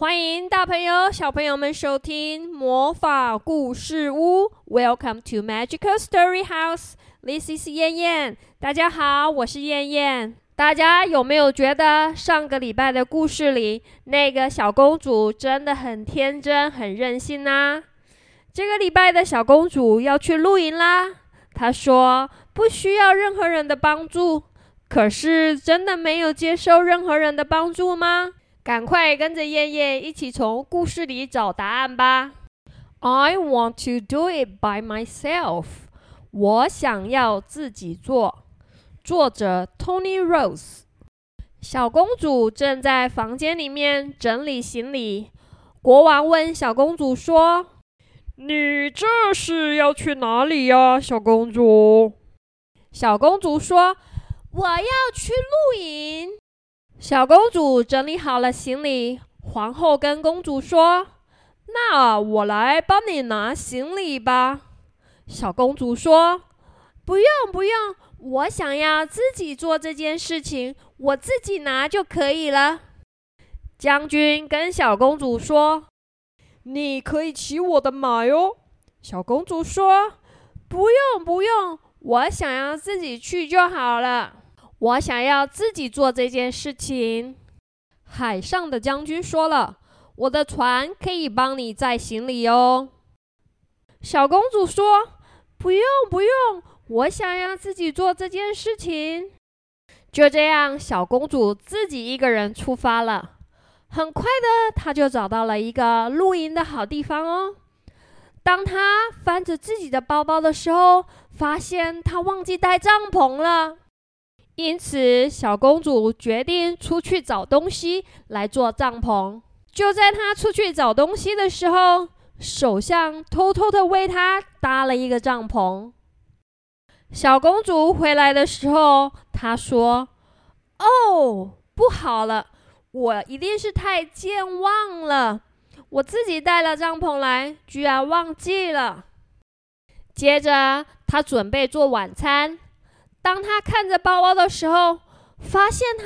欢迎大朋友、小朋友们收听魔法故事屋。Welcome to Magical Story House. This is 燕燕。大家好，我是燕燕。大家有没有觉得上个礼拜的故事里，那个小公主真的很天真、很任性呢？这个礼拜的小公主要去露营啦。她说不需要任何人的帮助，可是真的没有接受任何人的帮助吗？赶快跟着燕燕一起从故事里找答案吧！I want to do it by myself。我想要自己做。作者：Tony Rose。小公主正在房间里面整理行李。国王问小公主说：“你这是要去哪里呀，小公主？”小公主说：“我要去露营。”小公主整理好了行李，皇后跟公主说：“那我来帮你拿行李吧。”小公主说：“不用，不用，我想要自己做这件事情，我自己拿就可以了。”将军跟小公主说：“你可以骑我的马哟。”小公主说：“不用，不用，我想要自己去就好了。”我想要自己做这件事情。海上的将军说了：“我的船可以帮你载行李哦。”小公主说：“不用，不用，我想要自己做这件事情。”就这样，小公主自己一个人出发了。很快的，她就找到了一个露营的好地方哦。当她翻着自己的包包的时候，发现她忘记带帐篷了。因此，小公主决定出去找东西来做帐篷。就在她出去找东西的时候，首相偷偷的为她搭了一个帐篷。小公主回来的时候，她说：“哦，不好了，我一定是太健忘了，我自己带了帐篷来，居然忘记了。”接着，她准备做晚餐。当他看着包包的时候，发现他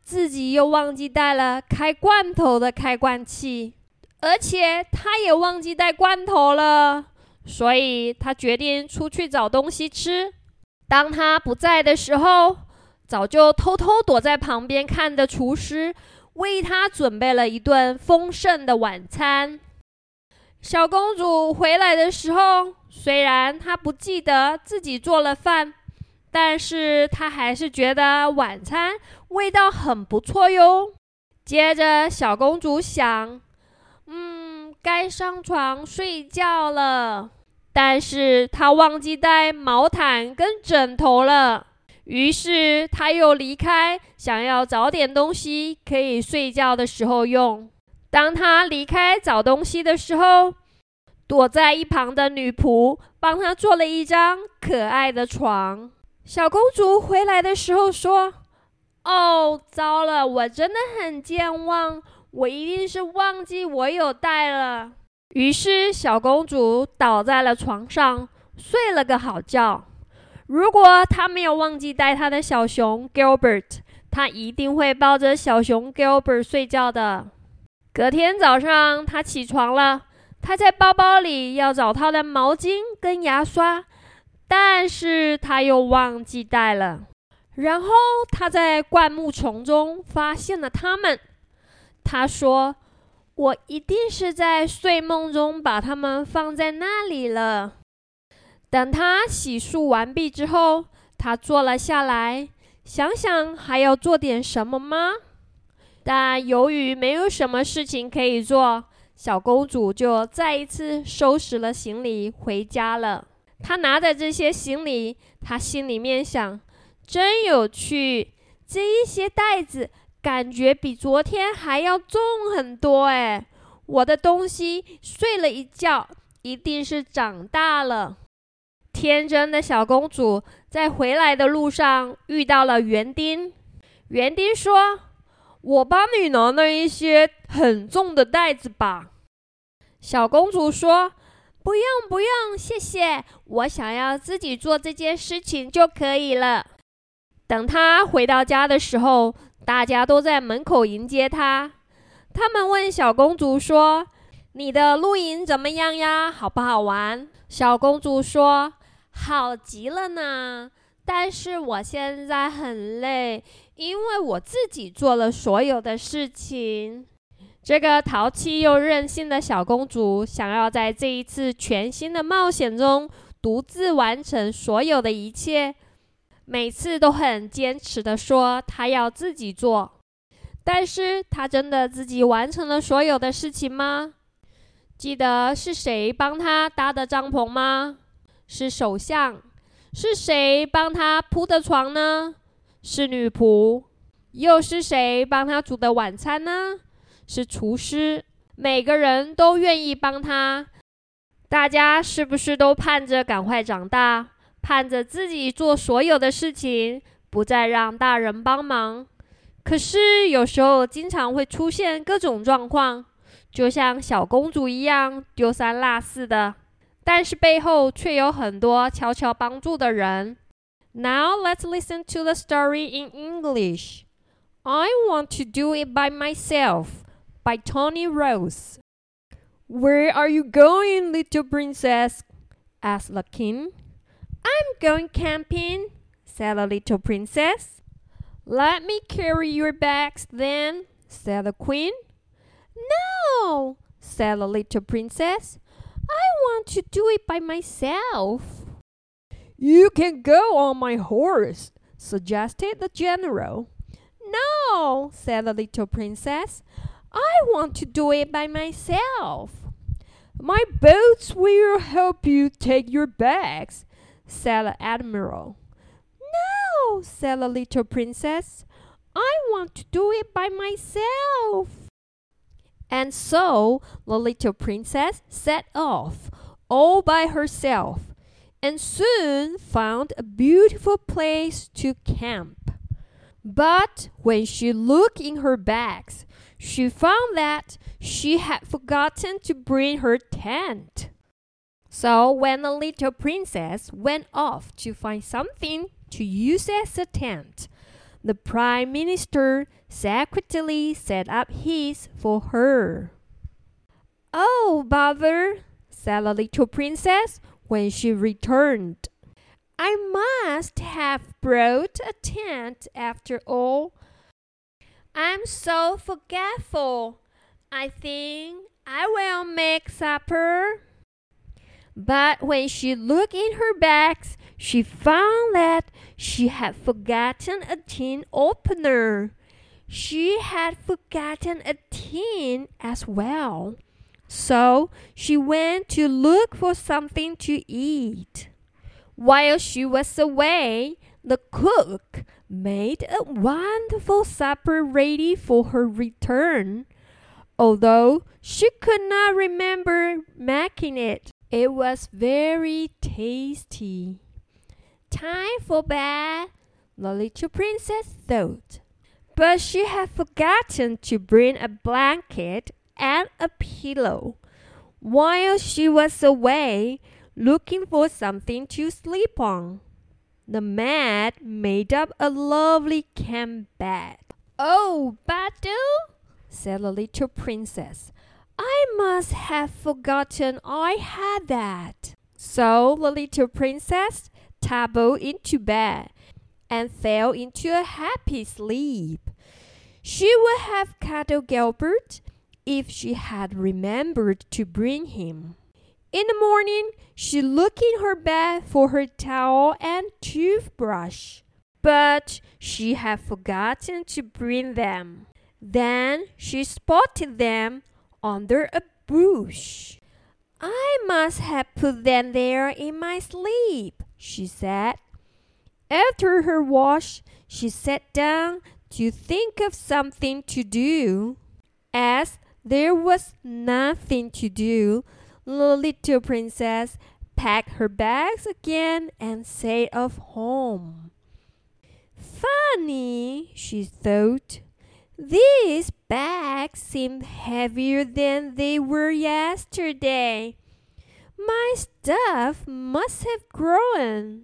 自己又忘记带了开罐头的开罐器，而且他也忘记带罐头了，所以他决定出去找东西吃。当他不在的时候，早就偷偷躲在旁边看的厨师为他准备了一顿丰盛的晚餐。小公主回来的时候，虽然她不记得自己做了饭。但是她还是觉得晚餐味道很不错哟。接着，小公主想：“嗯，该上床睡觉了。”但是她忘记带毛毯跟枕头了。于是她又离开，想要找点东西可以睡觉的时候用。当她离开找东西的时候，躲在一旁的女仆帮她做了一张可爱的床。小公主回来的时候说：“哦，糟了，我真的很健忘，我一定是忘记我有带了。”于是小公主倒在了床上，睡了个好觉。如果她没有忘记带她的小熊 Gilbert，她一定会抱着小熊 Gilbert 睡觉的。隔天早上，她起床了，她在包包里要找她的毛巾跟牙刷。但是他又忘记带了，然后他在灌木丛中发现了它们。他说：“我一定是在睡梦中把它们放在那里了。”等他洗漱完毕之后，他坐了下来，想想还要做点什么吗？但由于没有什么事情可以做，小公主就再一次收拾了行李回家了。他拿着这些行李，他心里面想：真有趣，这一些袋子感觉比昨天还要重很多哎！我的东西睡了一觉，一定是长大了。天真的小公主在回来的路上遇到了园丁，园丁说：“我帮你拿那一些很重的袋子吧。”小公主说。不用不用，谢谢。我想要自己做这件事情就可以了。等他回到家的时候，大家都在门口迎接他。他们问小公主说：“你的露营怎么样呀？好不好玩？”小公主说：“好极了呢，但是我现在很累，因为我自己做了所有的事情。”这个淘气又任性的小公主想要在这一次全新的冒险中独自完成所有的一切，每次都很坚持的说她要自己做。但是她真的自己完成了所有的事情吗？记得是谁帮她搭的帐篷吗？是首相？是谁帮她铺的床呢？是女仆？又是谁帮她煮的晚餐呢？是厨师？每个人都愿意帮他。大家是不是都盼着赶快长大，盼着自己做所有的事情，不再让大人帮忙？可是有时候经常会出现各种状况。就像小公主一样丢三落四的，但是背后却有很多悄悄帮助的人。Now let's listen to the story in English. I want to do it by myself by Tony Rose. Where are you going, little princess? asked the king. I'm going camping, said the little princess. Let me carry your bags then, said the queen. No, said the little princess. I want to do it by myself. You can go on my horse, suggested the general. No, said the little princess. I want to do it by myself. My boats will help you take your bags, said the admiral. No, said the little princess. I want to do it by myself. And so the little princess set off all by herself and soon found a beautiful place to camp. But when she looked in her bags, she found that she had forgotten to bring her tent. So when the little princess went off to find something to use as a tent, the prime minister secretly set up his for her. Oh, bother, said the little princess when she returned. I must have brought a tent after all. I'm so forgetful. I think I will make supper. But when she looked in her bags, she found that she had forgotten a tin opener. She had forgotten a tin as well. So she went to look for something to eat. While she was away, the cook made a wonderful supper ready for her return. Although she could not remember making it, it was very tasty. Time for bed, the little princess thought. But she had forgotten to bring a blanket and a pillow. While she was away, looking for something to sleep on, the man made up a lovely camp bed. Oh, Badu, said the little princess, I must have forgotten I had that. So the little princess tumbled into bed and fell into a happy sleep. She would have cuddled Gilbert if she had remembered to bring him. In the morning, she looked in her bed for her towel and toothbrush, but she had forgotten to bring them. Then she spotted them under a bush. I must have put them there in my sleep, she said. After her wash, she sat down to think of something to do. As there was nothing to do, the little princess packed her bags again and set off home. Funny, she thought. These bags seem heavier than they were yesterday. My stuff must have grown.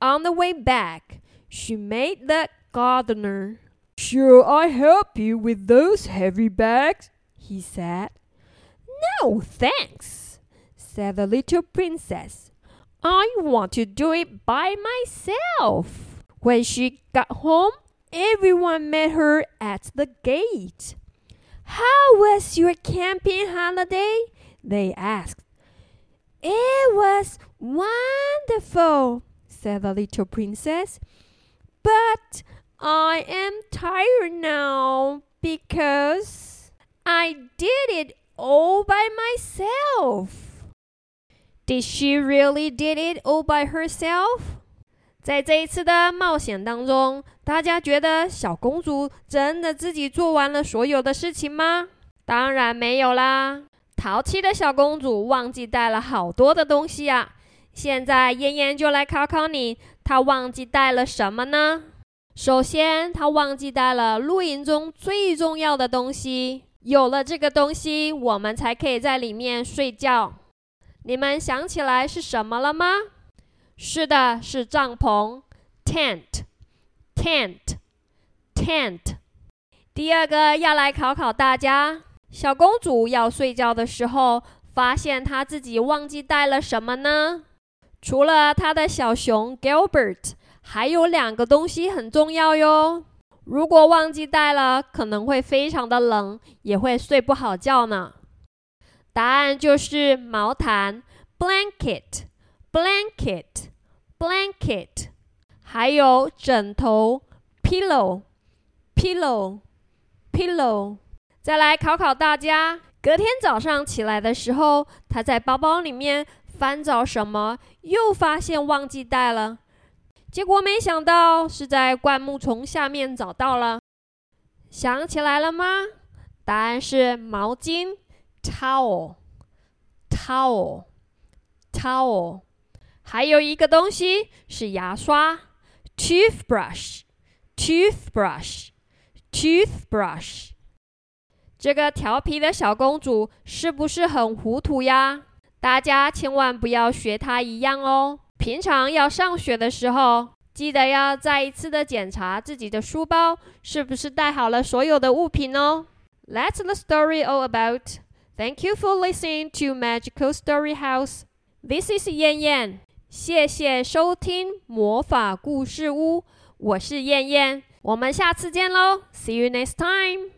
On the way back, she made the gardener. Shall I help you with those heavy bags? he said. No, thanks, said the little princess. I want to do it by myself. When she got home, everyone met her at the gate. How was your camping holiday? They asked. It was wonderful, said the little princess. But I am tired now because I did it all by myself. Did she really did it all by herself? 在这一次的冒险当中，大家觉得小公主真的自己做完了所有的事情吗？当然没有啦！淘气的小公主忘记带了好多的东西啊！现在燕燕就来考考你，她忘记带了什么呢？首先，她忘记带了露营中最重要的东西。有了这个东西，我们才可以在里面睡觉。你们想起来是什么了吗？是的，是帐篷，tent，tent，tent。第二个要来考考大家：小公主要睡觉的时候，发现她自己忘记带了什么呢？除了她的小熊 Gilbert，还有两个东西很重要哟。如果忘记带了，可能会非常的冷，也会睡不好觉呢。答案就是毛毯 （blanket），blanket，blanket，还有枕头 （pillow），pillow，pillow。再来考考大家：隔天早上起来的时候，他在包包里面翻找什么，又发现忘记带了。结果没想到是在灌木丛下面找到了，想起来了吗？答案是毛巾，towel，towel，towel。还有一个东西是牙刷，toothbrush，toothbrush，toothbrush。这个调皮的小公主是不是很糊涂呀？大家千万不要学她一样哦。平常要上学的时候，记得要再一次的检查自己的书包是不是带好了所有的物品哦。That's the story all about. Thank you for listening to Magical Story House. This is 燕燕。谢谢收听魔法故事屋，我是燕燕。我们下次见喽，See you next time.